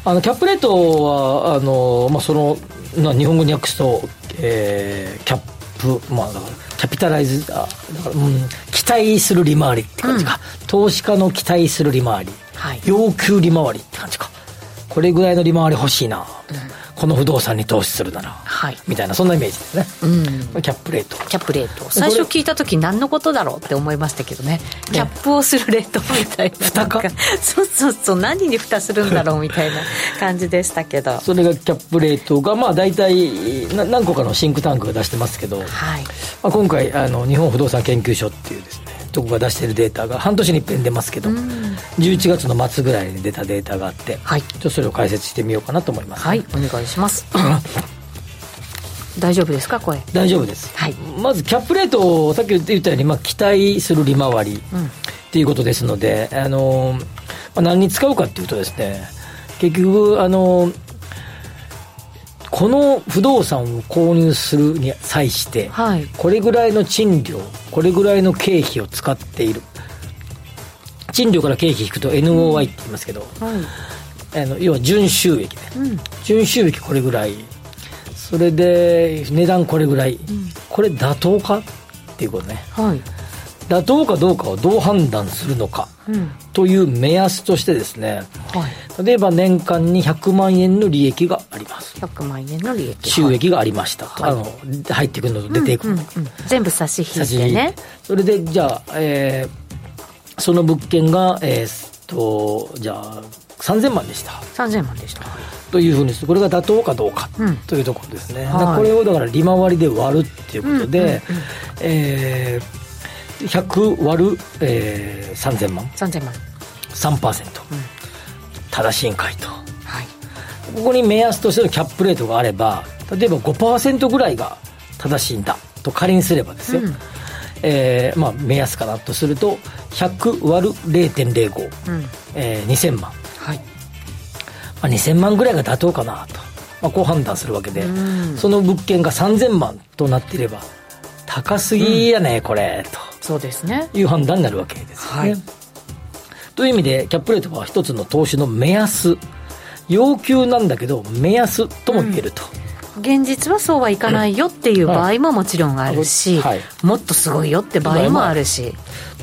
あのキャップレートはあの、まあ、そのな日本語に訳すと、えー、キャップ、まあ、だからキャピタライズあだから、うん、期待する利回りって感じか、うん、投資家の期待する利回り、はい、要求利回りって感じか。これぐらいの利回り欲しいな、うんこの不動産に投資するなら、はい、みたいなそんなイメージですね、うん、キャップレート。キャップレート。最初聞いた時何のことだろうって思いましたけどね。キャップをするレートみたいな。蓋か？そうそうそう。何に蓋するんだろうみたいな感じでしたけど。それがキャップレートがまあ大体何個かのシンクタンクが出してますけど、はい。まあ、今回あの日本不動産研究所っていうですねとこが出してるデータが半年に一遍出ますけど、うん、11月の末ぐらいに出たデータがあって、はい、ちょっとそれを解説してみようかなと思います、ね、はいお願いします。大丈夫ですか声？大丈夫です、はい、まずキャップレートをさっき言ったように、まあ、期待する利回りっていうことですので、あのまあ、何に使うかっていうとですね結局あのこの不動産を購入するに際して、はい、これぐらいの賃料これぐらいの経費を使っている。賃料から経費引くと NOI って言いますけど、うん。はい、あの要は純収益ね、うん、純収益これぐらい。それで値段これぐらい、うん、これ妥当かっていうことね、はい、妥当かどうかをどう判断するのか、という目安としてですね、はい、例えば年間に100万円の利益があります。100万円の利益。収益がありました、はい、あの入ってくるのと出ていく。の、うんうんうん、全部差し引いてね。それでじゃあ、えー、その物件がえー、っとじゃあ3000万でした。3000万でした。というふうにこれが妥当かどうかというところですね、はい、これをだから利回りで割るっていうことで、うんうんうん、えー、100割る、えー、3000万3000万3%、うん、正しいんかいと、はい、ここに目安としてのキャップレートがあれば例えば5%ぐらいが正しいんだと仮にすればですよ、うん、えー、まあ、目安かなとすると100割る0.05、うん。えー、2000万、はい。まあ、2000万ぐらいが妥当かなと、まあ、こう判断するわけで、うん、その物件が3000万となっていれば高すぎやね、うん、これとそうですね。いう判断になるわけですね、はい、という意味でキャップレートは一つの投資の目安。要求なんだけど目安とも言えると、うん。現実はそうはいかないよっていう場合ももちろんあるし、はい、もっとすごいよって場合もあるし、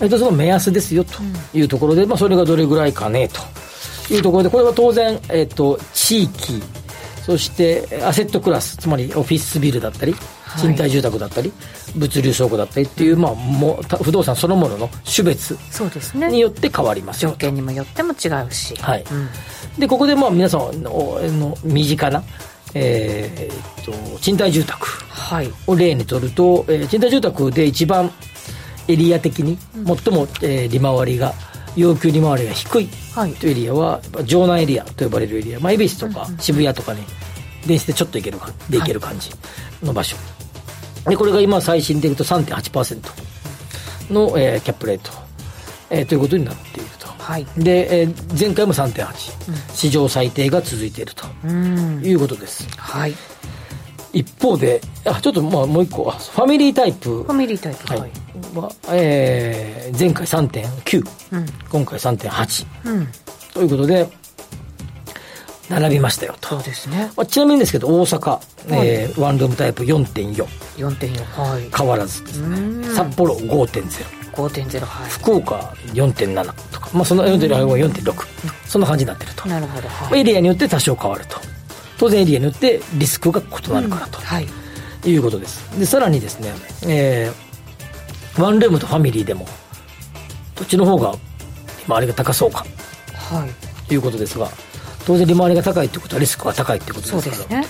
えっと、その目安ですよというところで、まあ、それがどれぐらいかねと。いうところでこれは当然、えっと、地域そしてアセットクラスつまりオフィスビルだったり賃貸住宅だったり、物流倉庫だったりっていう、まあ、もう不動産そのものの種別によって変わります条件にもよっても違うし、はい、うん、でここでまあ皆さんのの身近なえー、っと賃貸住宅を例にとると、はい、えー、賃貸住宅で一番エリア的に最も、えー、利回りが要求利回りが低いというエリアは、城南エリアと呼ばれるエリア、まあ、恵比寿とか渋谷とかに電子でちょっと行けるかで行ける感じの場所、はい、でこれが今最新でいうと3.8%の、えー、キャップレート、えー、ということになっていると。はい、で、えー、前回も3.8、うん、史上最低が続いていると。いうことです、はい、一方であちょっとまあもう一個。ファミリータイプ。ファミリータイプ。はい、はえー、前回3.9、うん、今回3.8、うん、ということで並びましたよと。そうですね、まあ、ちなみにですけど大阪、はい、えー、ワンルームタイプ4.4 4.4はい。変わらずですね。札幌5.0 5.0、はい、福岡4.7とか、まあ、その4.0は4.6、そんな感じになってると。なるほど、はい、エリアによって多少変わると。当然エリアによってリスクが異なるからと、うん、はい、いうことです。でさらにですね、えー、ワンルームとファミリーでもどっちの方が利回りが高そうか、はい、いうことですが当然利回りが高いってことはリスクが高いってことですから。ね。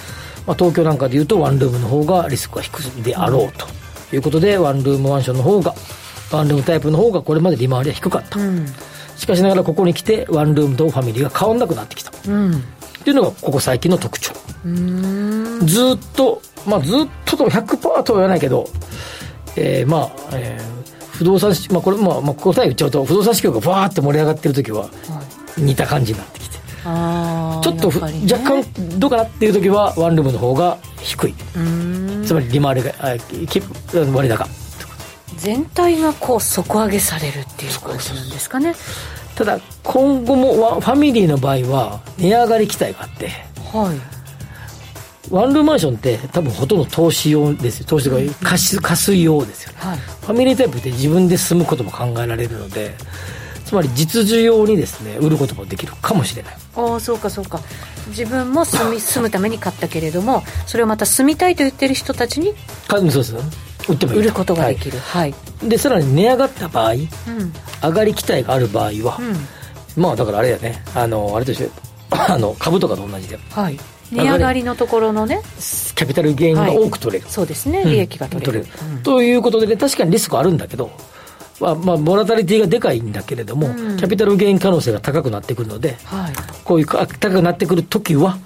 まあ、東京なんかでいうとワンルームの方がリスクが低いであろうと。いうことで、ワンルームマンションの方がワンルームタイプの方がこれまで利回りは低かった、うん、しかしながらここに来てワンルームとファミリーが変わんなくなってきた、うん、っていうのがここ最近の特徴。ずっとまあずっとと100%とは言わないけどえー、まあ、えー、不動産まあこれ、まあ、まあ答え言っちゃうと不動産市況がバーって盛り上がってる時は似た感じになってちょっと、ね、若干どうかなっていう時はワンルームの方が低い。つまり利回りが割高。全体がこう底上げされるっていう感じなんですかね。ただ今後もファミリーの場合は値上がり期待があって。はい。ワンルームマンションって多分ほとんど投資用ですよ。投資とか貸貸す用ですよね、はい、ファミリータイプって自分で住むことも考えられるのでつまり実需用にですね売ることもできるかもしれないああそうかそうか。自分も住み住むために買ったけれどもそれをまた住みたいと言ってる人たちにそうです売ってもいい売ることができる、はい、でさらに値上がった場合、うん、上がり期待がある場合は、うん、まあだからあれだよね。あのあれとして あの株とかと同じで、はい、値上がりのところのねキャピタルゲインが多く取れる、はい、そうですね。利益が取れる。うん、ということで、ね、確かにリスクあるんだけどまあ、まあ、ボラタリティがでかいんだけれども、うん、キャピタルゲイン可能性が高くなってくるので、はい、こういう高くなってくるときは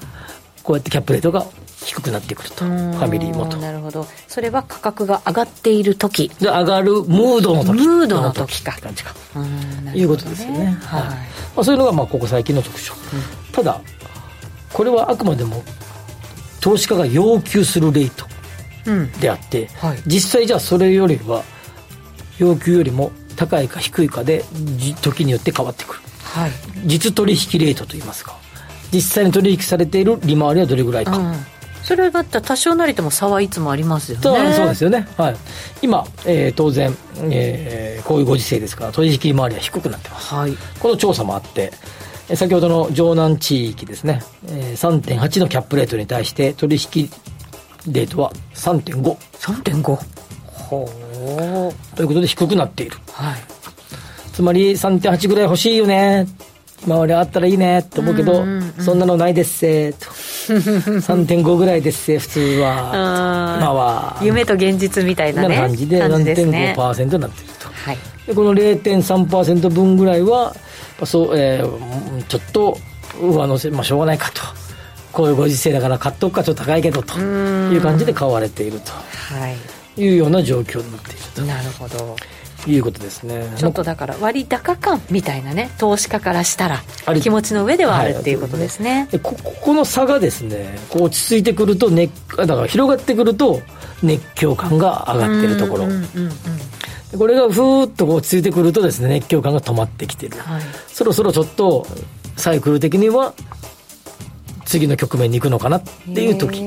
こうやってキャップレートが低くなってくると。ファミリーもとなるほど。それは価格が上がっている時。で上がるムードの時。ムードの時か。感じか。いうことですよね、はい。まあ、そういうのがまあここ最近の特徴、うん、ただこれはあくまでも投資家が要求するレートであって、うんはい、実際じゃあそれよりは要求よりも高いか低いかで時によって変わってくる、はい、実取引レートといいますか。実際に取引されている利回りはどれぐらいか、うん。それだったら多少なりとも差はいつもありますよね。そうですよね、はい、今、えー、当然、えー、こういうご時世ですから取引利回りは低くなってます、はい、この調査もあって先ほどの城南地域ですね、えー、3.8のキャップレートに対して取引レートは3.5 3.5ほうということで低くなっている、はい、つまり3.8ぐらい欲しいよね。今りあったらいいね。って思うけど、そんなのないですせ。と。3.5ぐらいですせ普通は。今は。夢と現実みたいな、ね、感じで何点5%になっていると、はい、でこの0.3%分ぐらいはそう、えー、ちょっと上乗せまあしょうがないかと。こういうご時世だから買っとくかちょっと高いけどと。いう感じで買われていると、はい、いうような状況になっていると。なるほど。いうことですね。ちょっとだから割高感みたいなね投資家からしたら気持ちの上ではあるっていうことですね、はい、ここの差がですねこう落ち着いてくると、ね、だから広がってくると熱狂感が上がってるところ、これがふーっと落ち着いてくるとですね熱狂感が止まってきてる、はい、そろそろちょっとサイクル的には次の局面に行くのかなっていう時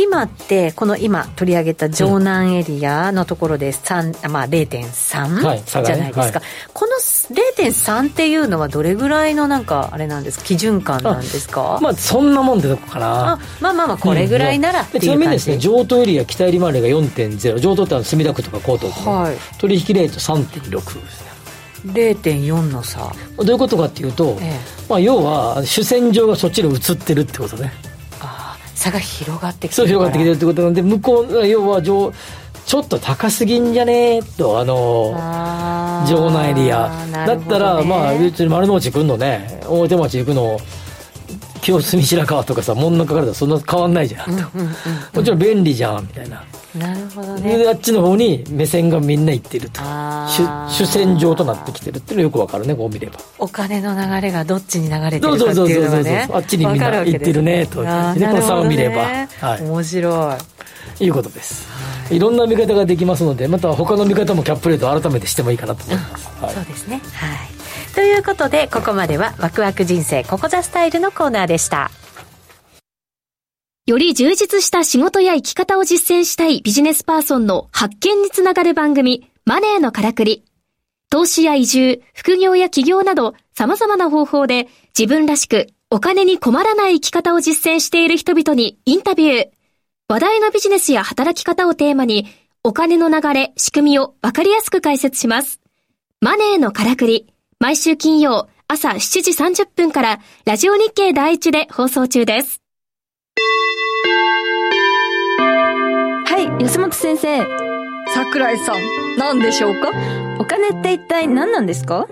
今ってこの今取り上げた城南エリアのところで3、まあ、0.3、じゃないですか、はい、この0.3っていうのはどれぐらいのなんかあれなんですか基準感なんですか？まあそんなもんでどこかな。あまあまあまあこれぐらいならっていう感じ、うん、ちなみにですね譲渡エリア北入り回りが4.0譲渡って墨田区とか江東区、はい、取引レート3.6ですね0.4の差。どういうことかっていうと、ええ、まあ、要は主戦場がそっちに移ってるってことね差が広がってきてるそう広がってきてるってことなんで向こう要は上ちょっと高すぎんじゃねえとあの城内エリア、ね、だったらまあ別に丸の内来るのね大手町行くの清澄白河とかさ真ん中からそんな変わんないじゃん、うんうんうん、もちろん便利じゃんみたいななるほどね。あっちの方に目線がみんな行ってると。主主戦場となってきてるっていうのよくわかるねこう見れば。お金の流れがどっちに流れてるかっていうのがね。あっちにみんな行ってるねとで、ね、この差を見れば、はい、面白い。いうことです、はい、いろんな見方ができますのでまた他の見方もキャップレート改めてしてもいいかなと思います、はい、そうですね。はい。ということでここまではワクワク人生ここザスタイルのコーナーでしたより充実した仕事や生き方を実践したいビジネスパーソンの発見につながる番組、マネーのからくり。投資や移住、副業や起業など様々な方法で自分らしくお金に困らない生き方を実践している人々にインタビュー。話題のビジネスや働き方をテーマにお金の流れ、仕組みをわかりやすく解説します。マネーのからくり。毎週金曜朝7時30分からラジオ日経第一で放送中です。はい、安本先生。桜井さん、何でしょうか？お金って一体何なんですか？ん？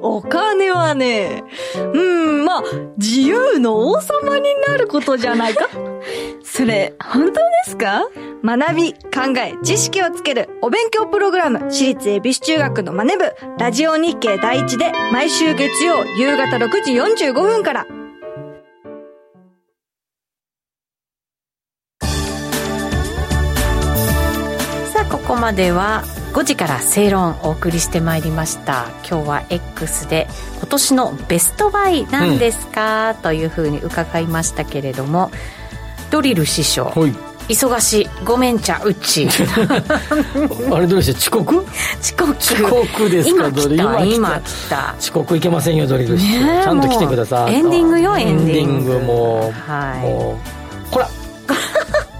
お金はね、うん、まあ、自由の王様になることじゃないか？それ、本当ですか？学び、考え、知識をつけるお勉強プログラム、私立恵比寿中学のマネ部、ラジオ日経第一で、毎週月曜夕方6時45分から、ここまでは5時から正論お送りしてまいりました。今日は X で今年のベストバイなんですか、うん、というふうに伺いましたけれどもドリル師匠、忙しいごめんちゃうち。あれどうして遅刻？遅刻。遅刻ですか？今来た今来た。遅刻いけませんよドリル師匠、ちゃんと来てください。エンディングよエンディング。もう、はい、もうこら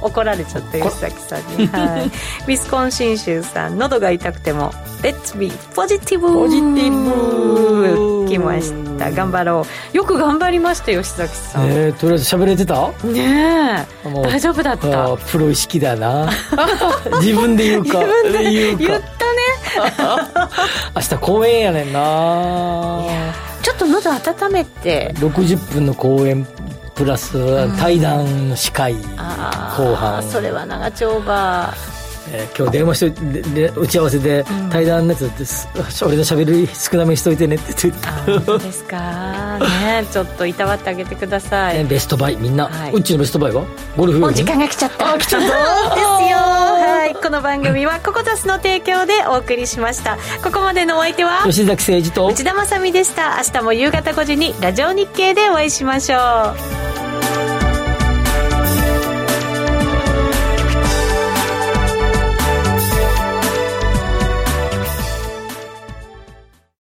怒られちゃった吉崎さんに、はい、ウィスコンシン州さん喉が痛くても「Let's be positive」ポジティブ来ました。頑張ろう。よく頑張りました吉崎さんえー、とりあえず喋れてた？ねえ。大丈夫だった。プロ意識だな。自分で言うか。自分で言ったね。明日公演やねんな。ちょっと喉温めて。60分の公演プラス対談司会後半。それは長丁場えー、今日電話してで打ち合わせで対談のやつです、うん、俺のしゃべり少なめにしといてねって言って。そうですか。ねちょっといたわってあげてください、ベストバイ。みんな、はい、うちのベストバイは？ゴルフもう時間が来ちゃった。あ来ちゃった。ですよ。はい。この番組はココザスの提供でお送りしました。ここまでのお相手は？吉崎誠二と。内田まさみでした。明日も夕方5時にラジオ日経でお会いしましょう